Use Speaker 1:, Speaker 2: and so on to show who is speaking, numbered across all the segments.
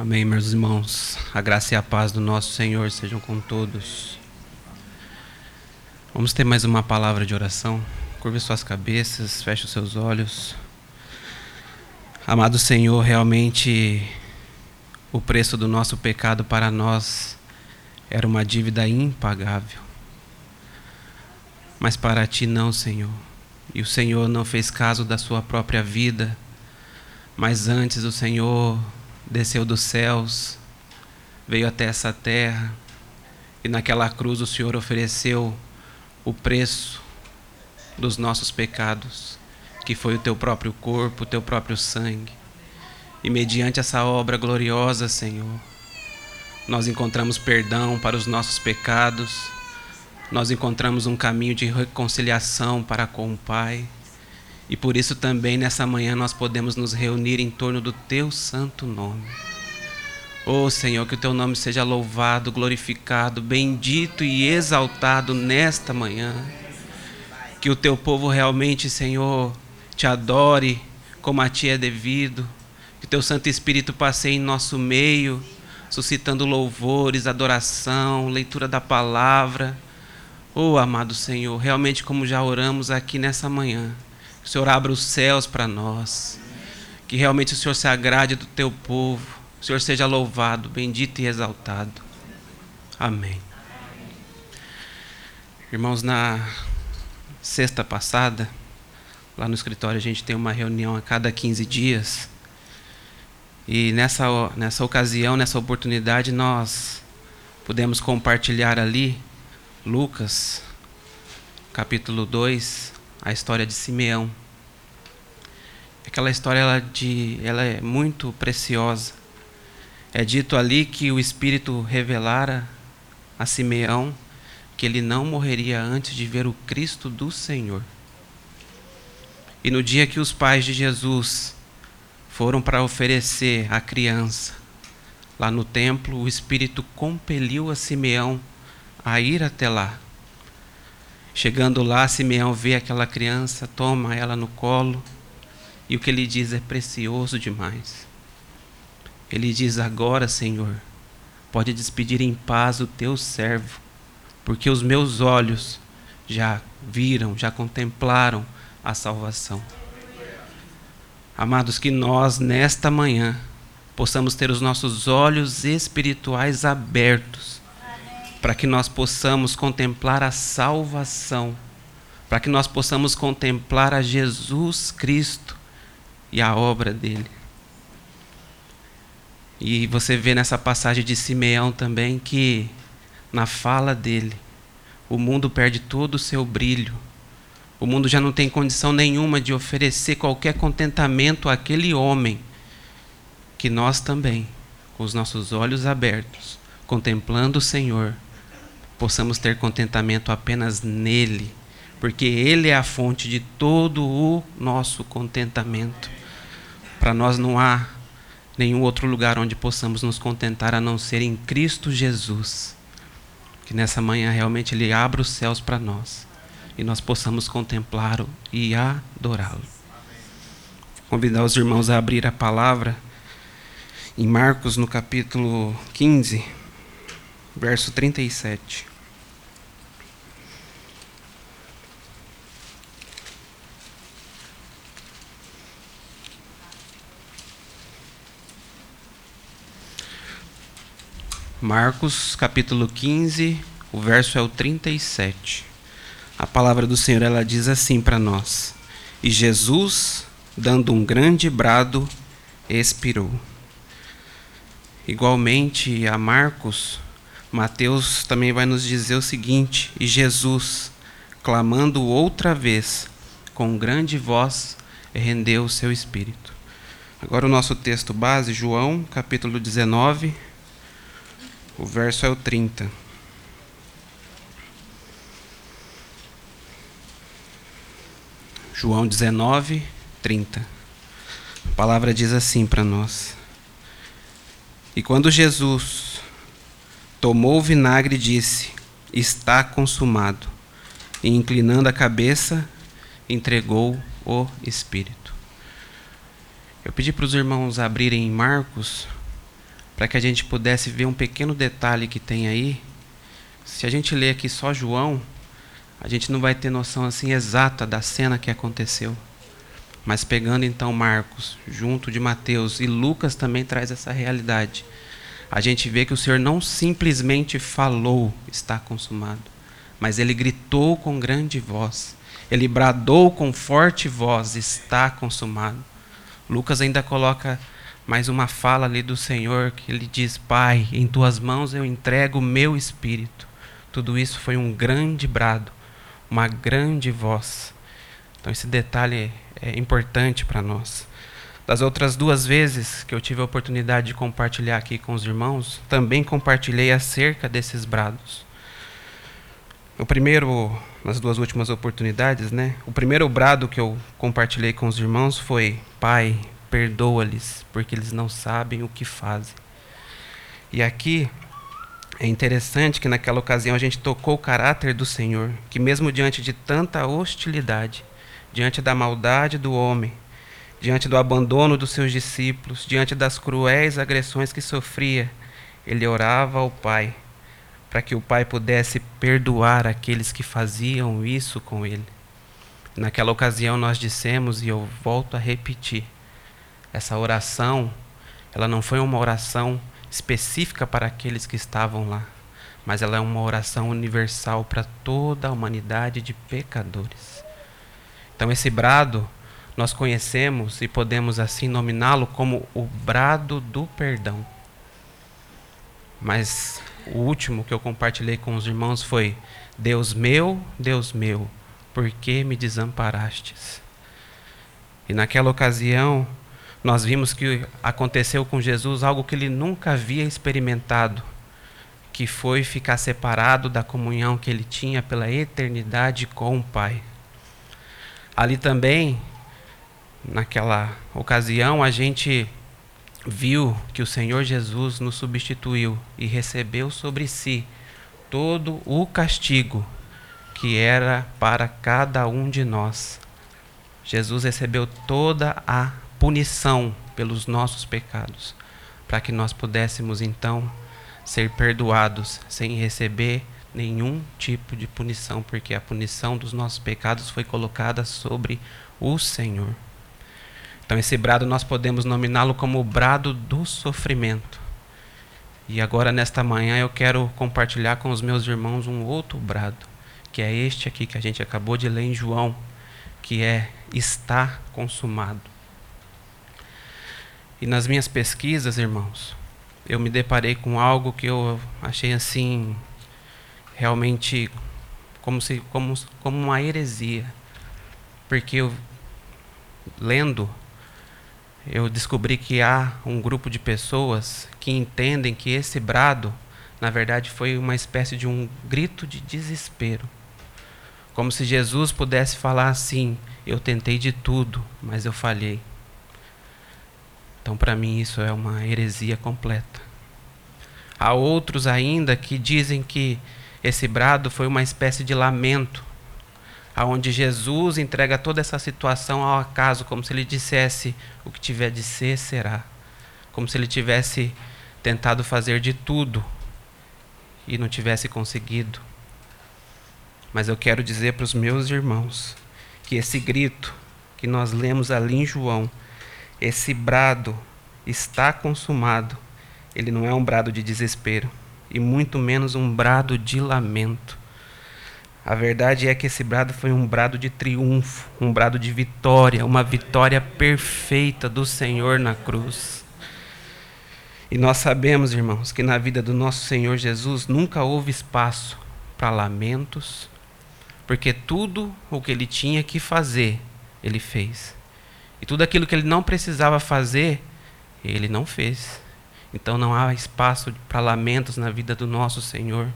Speaker 1: Amém, meus irmãos. A graça e a paz do nosso Senhor sejam com todos. Vamos ter mais uma palavra de oração. Curve suas cabeças, feche os seus olhos. Amado Senhor, realmente o preço do nosso pecado para nós era uma dívida impagável. Mas para ti não, Senhor. E o Senhor não fez caso da sua própria vida, mas antes o Senhor desceu dos céus, veio até essa terra, e naquela cruz o Senhor ofereceu o preço dos nossos pecados, que foi o teu próprio corpo, o teu próprio sangue. E mediante essa obra gloriosa, Senhor, nós encontramos perdão para os nossos pecados, nós encontramos um caminho de reconciliação para com o Pai. E por isso também nessa manhã nós podemos nos reunir em torno do teu santo nome. Oh Senhor, que o teu nome seja louvado, glorificado, bendito e exaltado nesta manhã. Que o teu povo realmente, Senhor, te adore como a ti é devido. Que o teu Santo Espírito passe em nosso meio, suscitando louvores, adoração, leitura da palavra. Oh, amado Senhor, realmente como já oramos aqui nessa manhã o Senhor abra os céus para nós. Que realmente o Senhor se agrade do teu povo. O Senhor seja louvado, bendito e exaltado. Amém. Irmãos, na sexta passada, lá no escritório a gente tem uma reunião a cada 15 dias. E nessa, nessa ocasião, nessa oportunidade, nós pudemos compartilhar ali Lucas, capítulo 2, a história de Simeão. Aquela história ela, de, ela é muito preciosa. É dito ali que o Espírito revelara a Simeão que ele não morreria antes de ver o Cristo do Senhor. E no dia que os pais de Jesus foram para oferecer a criança lá no templo, o Espírito compeliu a Simeão a ir até lá Chegando lá, Simeão vê aquela criança, toma ela no colo, e o que ele diz é precioso demais. Ele diz: Agora, Senhor, pode despedir em paz o teu servo, porque os meus olhos já viram, já contemplaram a salvação. Amados, que nós, nesta manhã, possamos ter os nossos olhos espirituais abertos para que nós possamos contemplar a salvação, para que nós possamos contemplar a Jesus Cristo e a obra dele. E você vê nessa passagem de Simeão também que, na fala dele, o mundo perde todo o seu brilho. O mundo já não tem condição nenhuma de oferecer qualquer contentamento àquele homem que nós também, com os nossos olhos abertos, contemplando o Senhor, possamos ter contentamento apenas nele, porque ele é a fonte de todo o nosso contentamento. Para nós não há nenhum outro lugar onde possamos nos contentar a não ser em Cristo Jesus. Que nessa manhã realmente ele abra os céus para nós e nós possamos contemplá-lo e adorá-lo. Convidar os irmãos a abrir a palavra em Marcos no capítulo 15, verso 37. Marcos capítulo 15, o verso é o 37. A palavra do Senhor ela diz assim para nós: E Jesus, dando um grande brado, expirou. Igualmente a Marcos, Mateus também vai nos dizer o seguinte: E Jesus, clamando outra vez, com grande voz, rendeu o seu espírito. Agora o nosso texto base, João, capítulo 19, o verso é o 30. João 19, 30. A palavra diz assim para nós: E quando Jesus tomou o vinagre, disse: Está consumado. E inclinando a cabeça, entregou o Espírito. Eu pedi para os irmãos abrirem Marcos para que a gente pudesse ver um pequeno detalhe que tem aí. Se a gente ler aqui só João, a gente não vai ter noção assim exata da cena que aconteceu. Mas pegando então Marcos, junto de Mateus e Lucas também traz essa realidade. A gente vê que o Senhor não simplesmente falou, está consumado, mas ele gritou com grande voz. Ele bradou com forte voz, está consumado. Lucas ainda coloca mais uma fala ali do Senhor que ele diz: Pai, em tuas mãos eu entrego o meu espírito. Tudo isso foi um grande brado, uma grande voz. Então, esse detalhe é importante para nós. Das outras duas vezes que eu tive a oportunidade de compartilhar aqui com os irmãos, também compartilhei acerca desses brados. O primeiro, nas duas últimas oportunidades, né? O primeiro brado que eu compartilhei com os irmãos foi: Pai, perdoa-lhes, porque eles não sabem o que fazem. E aqui é interessante que naquela ocasião a gente tocou o caráter do Senhor, que mesmo diante de tanta hostilidade, diante da maldade do homem, diante do abandono dos seus discípulos, diante das cruéis agressões que sofria, ele orava ao Pai, para que o Pai pudesse perdoar aqueles que faziam isso com ele. Naquela ocasião nós dissemos, e eu volto a repetir, essa oração, ela não foi uma oração específica para aqueles que estavam lá, mas ela é uma oração universal para toda a humanidade de pecadores. Então esse brado nós conhecemos e podemos assim nominá-lo como o brado do perdão. Mas o último que eu compartilhei com os irmãos foi: Deus meu, Deus meu, por que me desamparastes? E naquela ocasião, nós vimos que aconteceu com Jesus algo que ele nunca havia experimentado, que foi ficar separado da comunhão que ele tinha pela eternidade com o Pai. Ali também, naquela ocasião, a gente viu que o Senhor Jesus nos substituiu e recebeu sobre si todo o castigo que era para cada um de nós. Jesus recebeu toda a punição pelos nossos pecados, para que nós pudéssemos então ser perdoados sem receber nenhum tipo de punição, porque a punição dos nossos pecados foi colocada sobre o Senhor. Então, esse brado nós podemos nominá-lo como o brado do sofrimento. E agora, nesta manhã, eu quero compartilhar com os meus irmãos um outro brado, que é este aqui que a gente acabou de ler em João, que é: está consumado. E nas minhas pesquisas, irmãos, eu me deparei com algo que eu achei assim realmente como se como, como uma heresia. Porque eu lendo eu descobri que há um grupo de pessoas que entendem que esse brado, na verdade, foi uma espécie de um grito de desespero. Como se Jesus pudesse falar assim: Eu tentei de tudo, mas eu falhei. Então, para mim, isso é uma heresia completa. Há outros ainda que dizem que esse brado foi uma espécie de lamento, aonde Jesus entrega toda essa situação ao acaso, como se ele dissesse: o que tiver de ser, será. Como se ele tivesse tentado fazer de tudo e não tivesse conseguido. Mas eu quero dizer para os meus irmãos que esse grito que nós lemos ali em João esse brado está consumado. Ele não é um brado de desespero, e muito menos um brado de lamento. A verdade é que esse brado foi um brado de triunfo, um brado de vitória, uma vitória perfeita do Senhor na cruz. E nós sabemos, irmãos, que na vida do nosso Senhor Jesus nunca houve espaço para lamentos, porque tudo o que ele tinha que fazer, ele fez. E tudo aquilo que ele não precisava fazer, ele não fez. Então não há espaço para lamentos na vida do nosso Senhor.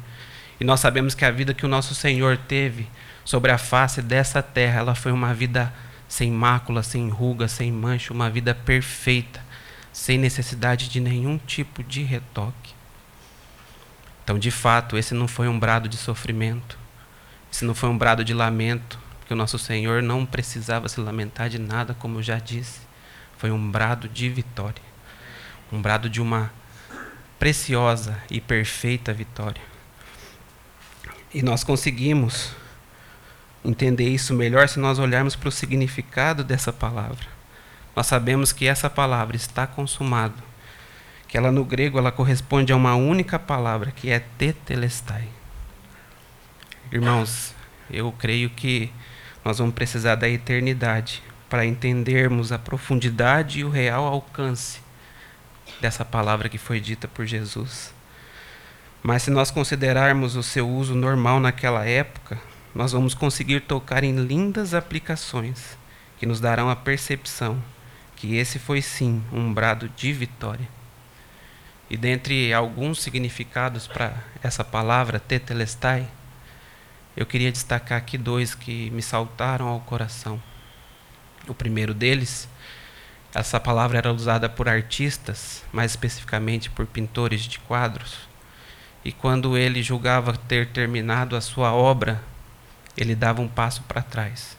Speaker 1: E nós sabemos que a vida que o nosso Senhor teve sobre a face dessa terra, ela foi uma vida sem mácula, sem ruga, sem mancha, uma vida perfeita, sem necessidade de nenhum tipo de retoque. Então, de fato, esse não foi um brado de sofrimento, esse não foi um brado de lamento, que o nosso Senhor não precisava se lamentar de nada, como eu já disse. Foi um brado de vitória. Um brado de uma preciosa e perfeita vitória. E nós conseguimos entender isso melhor se nós olharmos para o significado dessa palavra. Nós sabemos que essa palavra está consumado, que ela no grego ela corresponde a uma única palavra, que é tetelestai. Irmãos, eu creio que nós vamos precisar da eternidade para entendermos a profundidade e o real alcance dessa palavra que foi dita por Jesus. Mas se nós considerarmos o seu uso normal naquela época, nós vamos conseguir tocar em lindas aplicações que nos darão a percepção que esse foi sim um brado de vitória. E dentre alguns significados para essa palavra tetelestai, eu queria destacar aqui dois que me saltaram ao coração. O primeiro deles, essa palavra era usada por artistas, mais especificamente por pintores de quadros e quando ele julgava ter terminado a sua obra, ele dava um passo para trás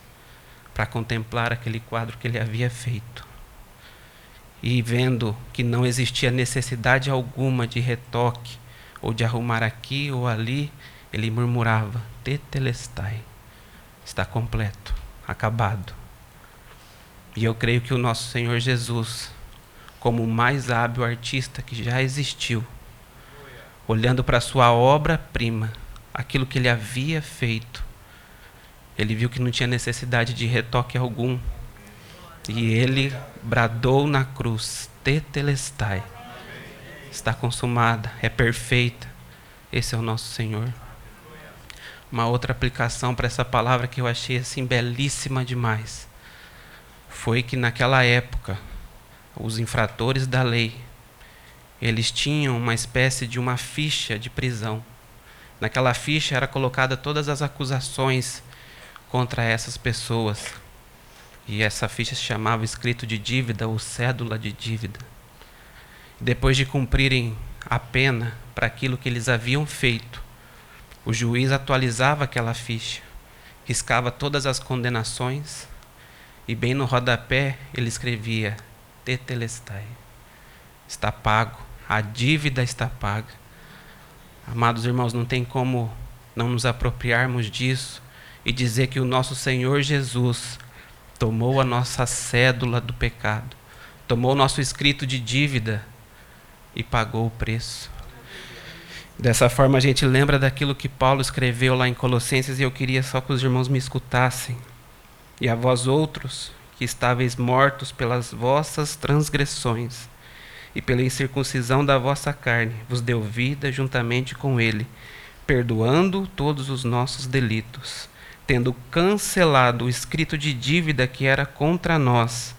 Speaker 1: para contemplar aquele quadro que ele havia feito. E vendo que não existia necessidade alguma de retoque ou de arrumar aqui ou ali, ele murmurava: Tetelestai, está completo, acabado. E eu creio que o nosso Senhor Jesus, como o mais hábil artista que já existiu, olhando para a sua obra-prima, aquilo que ele havia feito, ele viu que não tinha necessidade de retoque algum. E ele bradou na cruz: Tetelestai. Está consumada, é perfeita. Esse é o nosso Senhor. Uma outra aplicação para essa palavra que eu achei assim belíssima demais foi que naquela época os infratores da lei eles tinham uma espécie de uma ficha de prisão. Naquela ficha era colocada todas as acusações contra essas pessoas. E essa ficha se chamava escrito de dívida ou cédula de dívida. Depois de cumprirem a pena para aquilo que eles haviam feito, o juiz atualizava aquela ficha, riscava todas as condenações e bem no rodapé ele escrevia: Tetelestai. Está pago a dívida está paga. Amados irmãos, não tem como não nos apropriarmos disso e dizer que o nosso Senhor Jesus tomou a nossa cédula do pecado, tomou o nosso escrito de dívida e pagou o preço. Dessa forma a gente lembra daquilo que Paulo escreveu lá em Colossenses e eu queria só que os irmãos me escutassem. E a vós outros, que estáveis mortos pelas vossas transgressões e pela incircuncisão da vossa carne vos deu vida juntamente com ele, perdoando todos os nossos delitos, tendo cancelado o escrito de dívida que era contra nós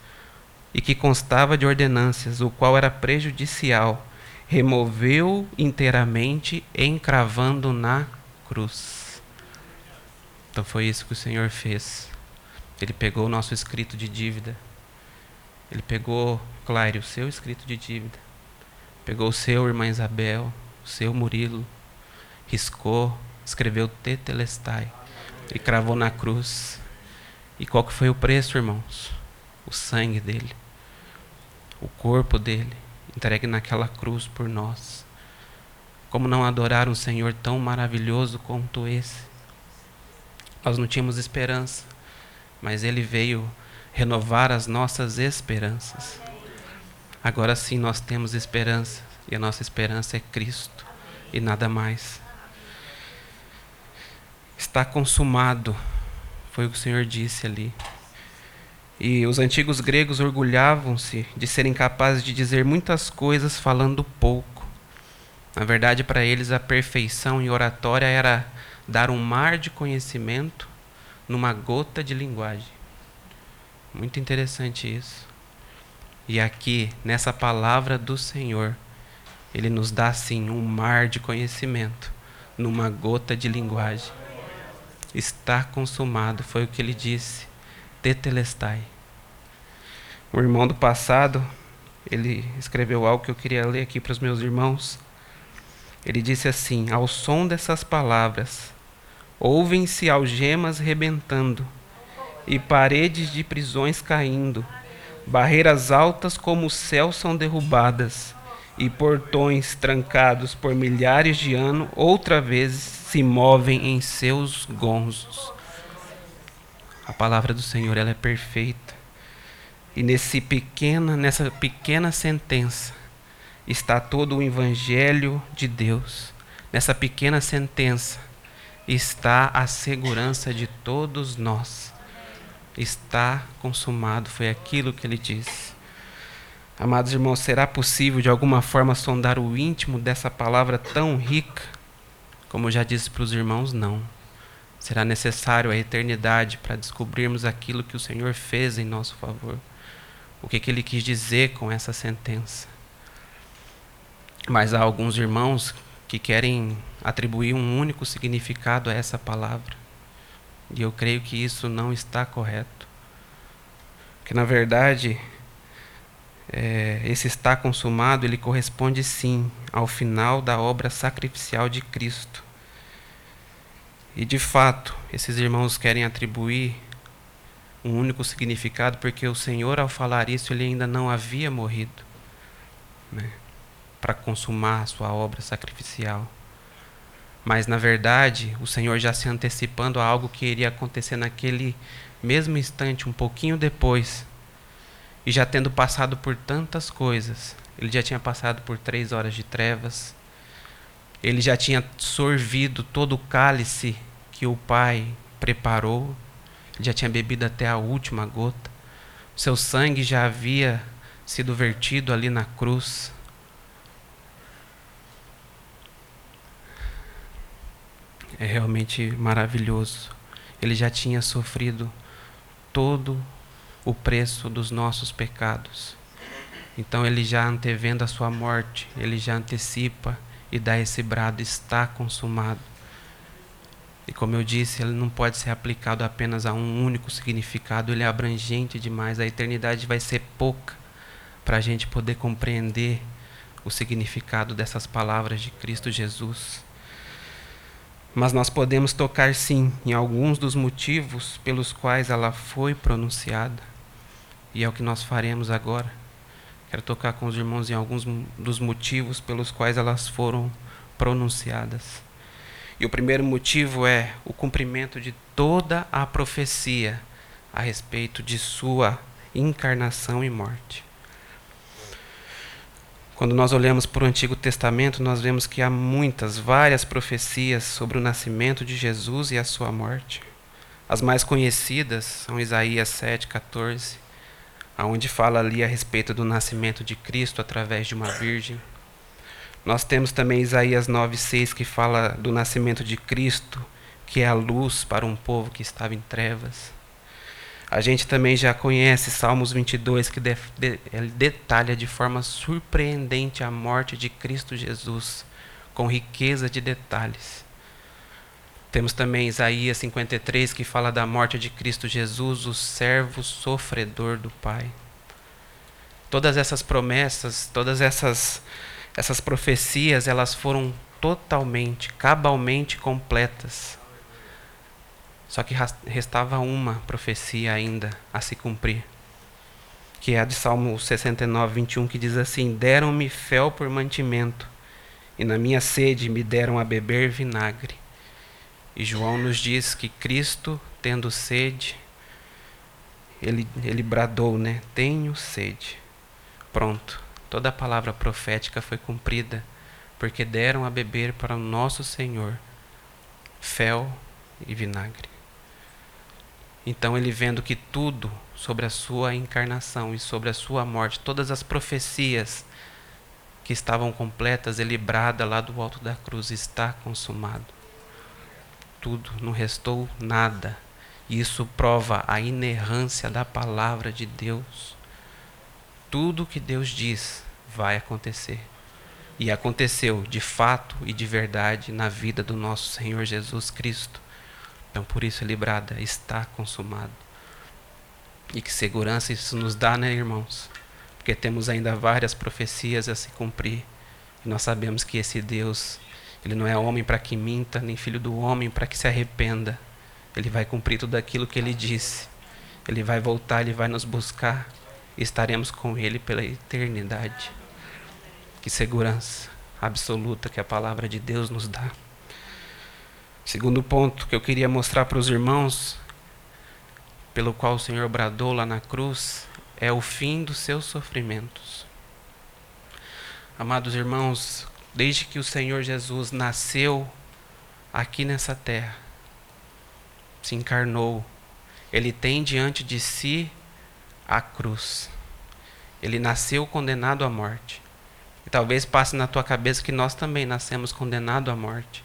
Speaker 1: e que constava de ordenâncias, o qual era prejudicial, removeu inteiramente, encravando na cruz. Então foi isso que o Senhor fez. Ele pegou o nosso escrito de dívida, ele pegou Claire, o seu escrito de dívida. Pegou o seu, irmã Isabel, o seu Murilo, riscou, escreveu Tetelestai e cravou na cruz. E qual que foi o preço, irmãos? O sangue dele, o corpo dele, entregue naquela cruz por nós. Como não adorar um Senhor tão maravilhoso quanto esse? Nós não tínhamos esperança, mas ele veio renovar as nossas esperanças. Agora sim nós temos esperança, e a nossa esperança é Cristo e nada mais. Está consumado, foi o que o Senhor disse ali. E os antigos gregos orgulhavam-se de serem capazes de dizer muitas coisas falando pouco. Na verdade, para eles, a perfeição em oratória era dar um mar de conhecimento numa gota de linguagem. Muito interessante isso. E aqui, nessa palavra do Senhor, Ele nos dá sim um mar de conhecimento, numa gota de linguagem. Está consumado, foi o que ele disse. Tetelestai. O irmão do passado, ele escreveu algo que eu queria ler aqui para os meus irmãos. Ele disse assim: Ao som dessas palavras, ouvem-se algemas rebentando e paredes de prisões caindo Barreiras altas como o céu são derrubadas, e portões trancados por milhares de anos, outra vez se movem em seus gonzos. A palavra do Senhor ela é perfeita. E nesse pequena, nessa pequena sentença está todo o evangelho de Deus. Nessa pequena sentença está a segurança de todos nós. Está consumado, foi aquilo que ele disse. Amados irmãos, será possível de alguma forma sondar o íntimo dessa palavra tão rica? Como eu já disse para os irmãos, não. Será necessário a eternidade para descobrirmos aquilo que o Senhor fez em nosso favor. O que, que ele quis dizer com essa sentença. Mas há alguns irmãos que querem atribuir um único significado a essa palavra. E eu creio que isso não está correto. Que na verdade é, esse está consumado, ele corresponde sim ao final da obra sacrificial de Cristo. E de fato, esses irmãos querem atribuir um único significado, porque o Senhor, ao falar isso, ele ainda não havia morrido né, para consumar a sua obra sacrificial. Mas, na verdade, o Senhor já se antecipando a algo que iria acontecer naquele mesmo instante, um pouquinho depois, e já tendo passado por tantas coisas, ele já tinha passado por três horas de trevas, ele já tinha sorvido todo o cálice que o Pai preparou, ele já tinha bebido até a última gota, seu sangue já havia sido vertido ali na cruz. É realmente maravilhoso. Ele já tinha sofrido todo o preço dos nossos pecados. Então ele já antevendo a sua morte, ele já antecipa e dá esse brado: está consumado. E como eu disse, ele não pode ser aplicado apenas a um único significado, ele é abrangente demais. A eternidade vai ser pouca para a gente poder compreender o significado dessas palavras de Cristo Jesus. Mas nós podemos tocar sim em alguns dos motivos pelos quais ela foi pronunciada. E é o que nós faremos agora. Quero tocar com os irmãos em alguns dos motivos pelos quais elas foram pronunciadas. E o primeiro motivo é o cumprimento de toda a profecia a respeito de sua encarnação e morte. Quando nós olhamos para o Antigo Testamento, nós vemos que há muitas, várias profecias sobre o nascimento de Jesus e a sua morte. As mais conhecidas são Isaías 7, 14, aonde fala ali a respeito do nascimento de Cristo através de uma virgem. Nós temos também Isaías 9:6 que fala do nascimento de Cristo, que é a luz para um povo que estava em trevas. A gente também já conhece Salmos 22 que de, de, detalha de forma surpreendente a morte de Cristo Jesus, com riqueza de detalhes. Temos também Isaías 53 que fala da morte de Cristo Jesus, o servo sofredor do Pai. Todas essas promessas, todas essas essas profecias, elas foram totalmente, cabalmente completas. Só que restava uma profecia ainda a se cumprir, que é a de Salmo 69, 21, que diz assim: Deram-me fel por mantimento, e na minha sede me deram a beber vinagre. E João nos diz que Cristo, tendo sede, ele, ele bradou, né? Tenho sede. Pronto. Toda a palavra profética foi cumprida, porque deram a beber para o nosso Senhor fel e vinagre. Então ele vendo que tudo sobre a sua encarnação e sobre a sua morte, todas as profecias que estavam completas, ele brada lá do alto da cruz: está consumado tudo, não restou nada. Isso prova a inerrância da palavra de Deus. Tudo que Deus diz vai acontecer. E aconteceu de fato e de verdade na vida do nosso Senhor Jesus Cristo. Então, por isso, ele brada: está consumado. E que segurança isso nos dá, né, irmãos? Porque temos ainda várias profecias a se cumprir. E nós sabemos que esse Deus ele não é homem para que minta, nem filho do homem para que se arrependa. Ele vai cumprir tudo aquilo que ele disse. Ele vai voltar, ele vai nos buscar e estaremos com ele pela eternidade. Que segurança absoluta que a palavra de Deus nos dá. Segundo ponto que eu queria mostrar para os irmãos, pelo qual o Senhor bradou lá na cruz, é o fim dos seus sofrimentos. Amados irmãos, desde que o Senhor Jesus nasceu aqui nessa terra, se encarnou, ele tem diante de si a cruz. Ele nasceu condenado à morte. E talvez passe na tua cabeça que nós também nascemos condenados à morte.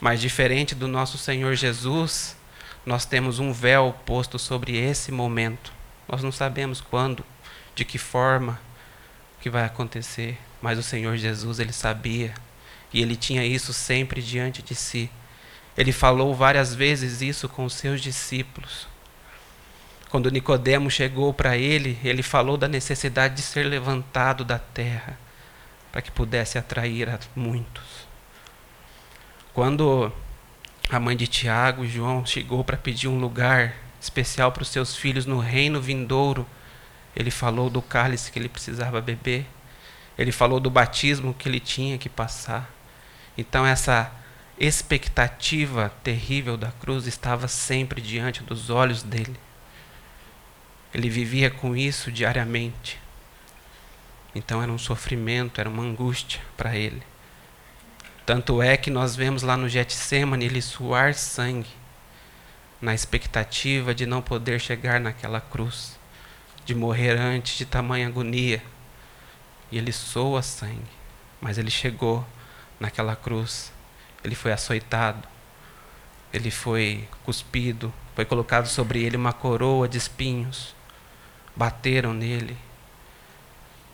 Speaker 1: Mas diferente do nosso Senhor Jesus, nós temos um véu posto sobre esse momento. Nós não sabemos quando, de que forma que vai acontecer, mas o Senhor Jesus, ele sabia, e ele tinha isso sempre diante de si. Ele falou várias vezes isso com os seus discípulos. Quando Nicodemo chegou para ele, ele falou da necessidade de ser levantado da terra para que pudesse atrair a muitos. Quando a mãe de Tiago João chegou para pedir um lugar especial para os seus filhos no reino vindouro, ele falou do cálice que ele precisava beber, ele falou do batismo que ele tinha que passar. Então, essa expectativa terrível da cruz estava sempre diante dos olhos dele. Ele vivia com isso diariamente. Então era um sofrimento, era uma angústia para ele. Tanto é que nós vemos lá no Getsemane ele suar sangue, na expectativa de não poder chegar naquela cruz, de morrer antes de tamanha agonia. E ele soa sangue, mas ele chegou naquela cruz. Ele foi açoitado, ele foi cuspido, foi colocado sobre ele uma coroa de espinhos. Bateram nele,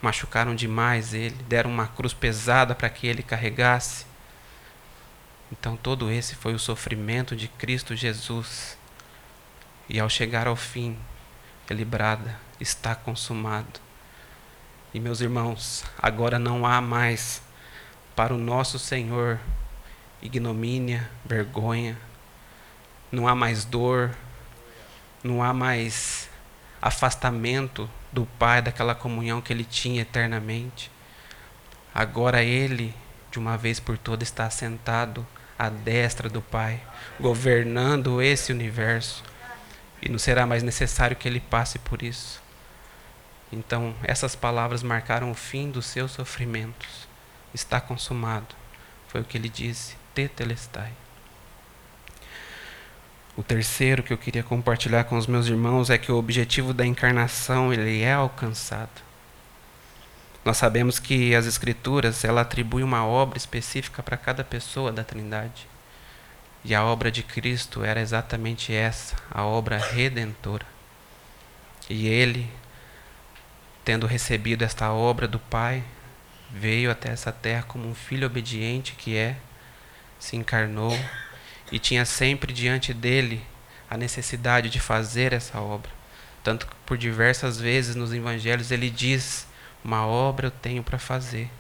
Speaker 1: machucaram demais ele, deram uma cruz pesada para que ele carregasse. Então, todo esse foi o sofrimento de Cristo Jesus. E ao chegar ao fim, ele brada: está consumado. E meus irmãos, agora não há mais para o nosso Senhor ignomínia, vergonha, não há mais dor, não há mais afastamento do Pai, daquela comunhão que ele tinha eternamente. Agora ele, de uma vez por todas, está sentado à destra do Pai, governando esse universo. E não será mais necessário que ele passe por isso. Então, essas palavras marcaram o fim dos seus sofrimentos. Está consumado. Foi o que ele disse: Tetelestai. O terceiro que eu queria compartilhar com os meus irmãos é que o objetivo da encarnação ele é alcançado. Nós sabemos que as escrituras ela atribui uma obra específica para cada pessoa da Trindade. E a obra de Cristo era exatamente essa, a obra redentora. E ele, tendo recebido esta obra do Pai, veio até essa terra como um filho obediente que é, se encarnou e tinha sempre diante dele a necessidade de fazer essa obra. Tanto que por diversas vezes nos evangelhos ele diz: Uma obra eu tenho para fazer,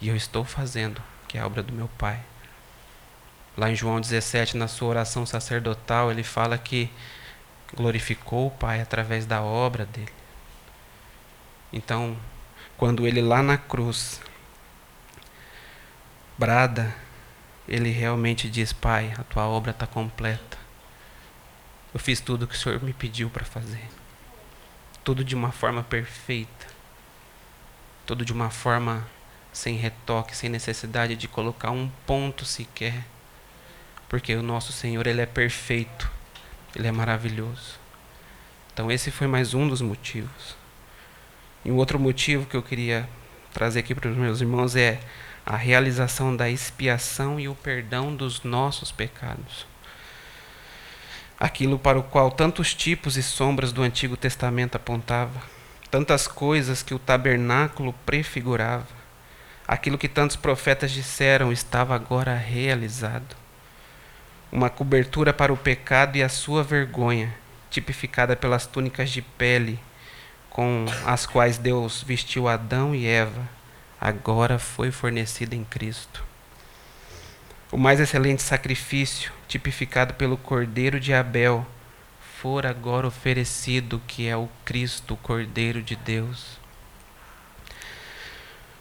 Speaker 1: e eu estou fazendo, que é a obra do meu Pai. Lá em João 17, na sua oração sacerdotal, ele fala que glorificou o Pai através da obra dele. Então, quando ele lá na cruz brada ele realmente diz: Pai, a tua obra está completa. Eu fiz tudo o que o Senhor me pediu para fazer. Tudo de uma forma perfeita. Tudo de uma forma sem retoque, sem necessidade de colocar um ponto sequer. Porque o nosso Senhor, Ele é perfeito. Ele é maravilhoso. Então, esse foi mais um dos motivos. E um outro motivo que eu queria trazer aqui para os meus irmãos é a realização da expiação e o perdão dos nossos pecados. Aquilo para o qual tantos tipos e sombras do Antigo Testamento apontava, tantas coisas que o tabernáculo prefigurava, aquilo que tantos profetas disseram estava agora realizado. Uma cobertura para o pecado e a sua vergonha, tipificada pelas túnicas de pele com as quais Deus vestiu Adão e Eva agora foi fornecida em Cristo. O mais excelente sacrifício, tipificado pelo Cordeiro de Abel, for agora oferecido, que é o Cristo, o Cordeiro de Deus.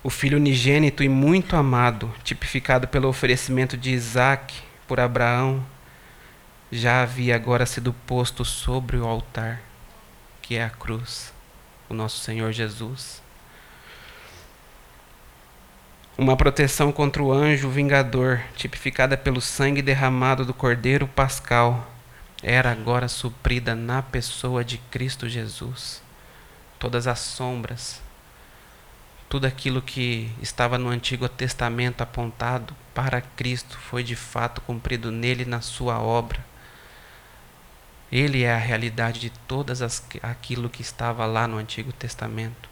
Speaker 1: O filho unigênito e muito amado, tipificado pelo oferecimento de Isaac por Abraão, já havia agora sido posto sobre o altar, que é a cruz, o nosso Senhor Jesus. Uma proteção contra o anjo vingador, tipificada pelo sangue derramado do Cordeiro Pascal, era agora suprida na pessoa de Cristo Jesus. Todas as sombras, tudo aquilo que estava no Antigo Testamento apontado para Cristo foi de fato cumprido nele na sua obra. Ele é a realidade de todas as, aquilo que estava lá no Antigo Testamento.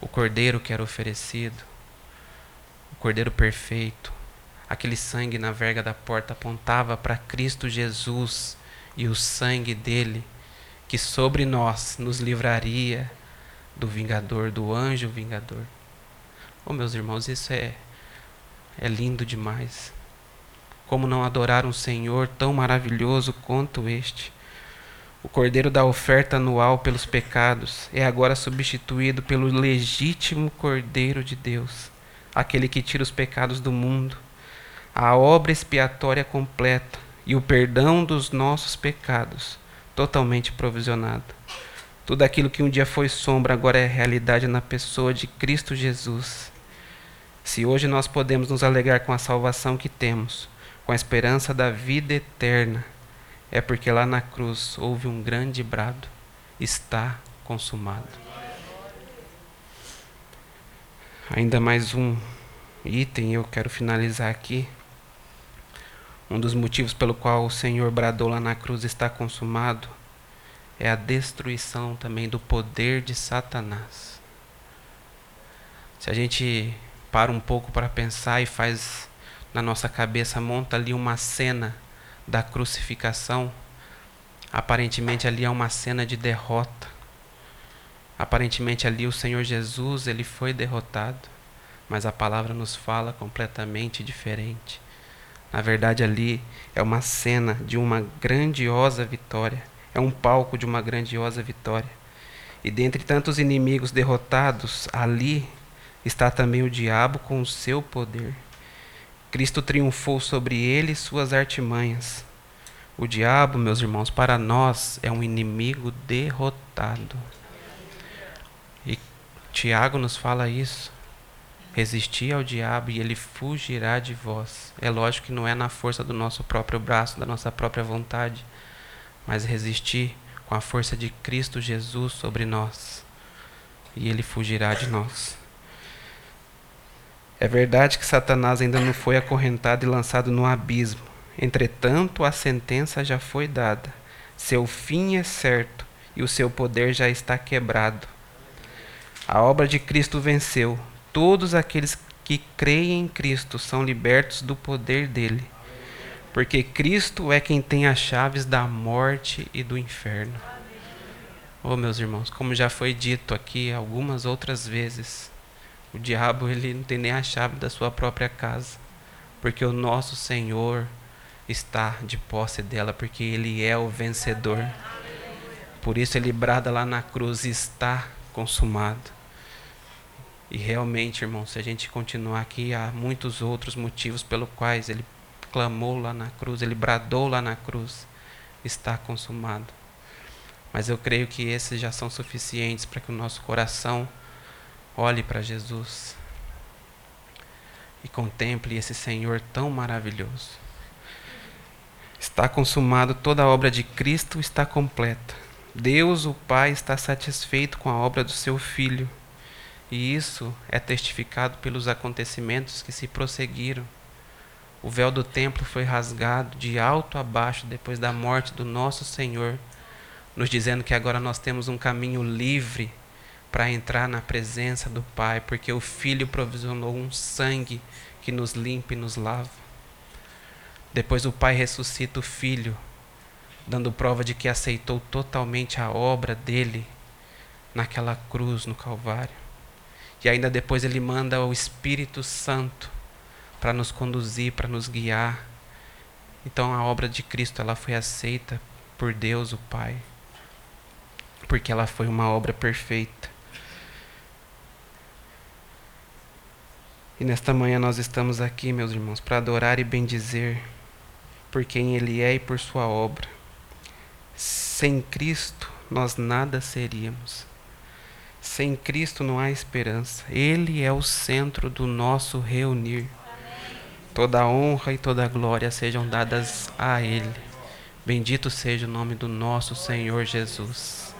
Speaker 1: O cordeiro que era oferecido, o cordeiro perfeito, aquele sangue na verga da porta apontava para Cristo Jesus e o sangue dele que sobre nós nos livraria do vingador, do anjo vingador. Oh, meus irmãos, isso é é lindo demais. Como não adorar um Senhor tão maravilhoso quanto este? O cordeiro da oferta anual pelos pecados é agora substituído pelo legítimo Cordeiro de Deus, aquele que tira os pecados do mundo. A obra expiatória completa e o perdão dos nossos pecados totalmente provisionado. Tudo aquilo que um dia foi sombra agora é realidade na pessoa de Cristo Jesus. Se hoje nós podemos nos alegrar com a salvação que temos, com a esperança da vida eterna, é porque lá na cruz houve um grande brado: está consumado. Ainda mais um item, eu quero finalizar aqui. Um dos motivos pelo qual o Senhor bradou lá na cruz está consumado é a destruição também do poder de Satanás. Se a gente para um pouco para pensar e faz na nossa cabeça, monta ali uma cena da crucificação, aparentemente ali é uma cena de derrota. Aparentemente ali o Senhor Jesus, ele foi derrotado, mas a palavra nos fala completamente diferente. Na verdade, ali é uma cena de uma grandiosa vitória, é um palco de uma grandiosa vitória. E dentre tantos inimigos derrotados, ali está também o diabo com o seu poder. Cristo triunfou sobre ele e suas artimanhas. O diabo, meus irmãos, para nós é um inimigo derrotado. E Tiago nos fala isso. Resistir ao diabo e ele fugirá de vós. É lógico que não é na força do nosso próprio braço, da nossa própria vontade, mas resistir com a força de Cristo Jesus sobre nós. E ele fugirá de nós. É verdade que Satanás ainda não foi acorrentado e lançado no abismo. Entretanto, a sentença já foi dada. Seu fim é certo e o seu poder já está quebrado. A obra de Cristo venceu, Todos aqueles que creem em Cristo são libertos do poder dele, porque Cristo é quem tem as chaves da morte e do inferno. Oh, meus irmãos, como já foi dito aqui algumas outras vezes, o diabo ele não tem nem a chave da sua própria casa, porque o nosso Senhor está de posse dela, porque ele é o vencedor. Por isso ele brada lá na cruz: está consumado. E realmente, irmão, se a gente continuar aqui, há muitos outros motivos pelos quais ele clamou lá na cruz, ele bradou lá na cruz: está consumado. Mas eu creio que esses já são suficientes para que o nosso coração olhe para Jesus e contemple esse Senhor tão maravilhoso. Está consumado toda a obra de Cristo, está completa. Deus, o Pai, está satisfeito com a obra do seu Filho e isso é testificado pelos acontecimentos que se prosseguiram. O véu do templo foi rasgado de alto a baixo depois da morte do nosso Senhor, nos dizendo que agora nós temos um caminho livre para entrar na presença do Pai, porque o Filho provisionou um sangue que nos limpa e nos lava. Depois o Pai ressuscita o Filho, dando prova de que aceitou totalmente a obra dele naquela cruz no Calvário. E ainda depois ele manda o Espírito Santo para nos conduzir, para nos guiar. Então a obra de Cristo ela foi aceita por Deus o Pai, porque ela foi uma obra perfeita. E nesta manhã nós estamos aqui, meus irmãos, para adorar e bendizer por quem Ele é e por Sua obra. Sem Cristo nós nada seríamos. Sem Cristo não há esperança. Ele é o centro do nosso reunir. Toda honra e toda glória sejam dadas a Ele. Bendito seja o nome do nosso Senhor Jesus.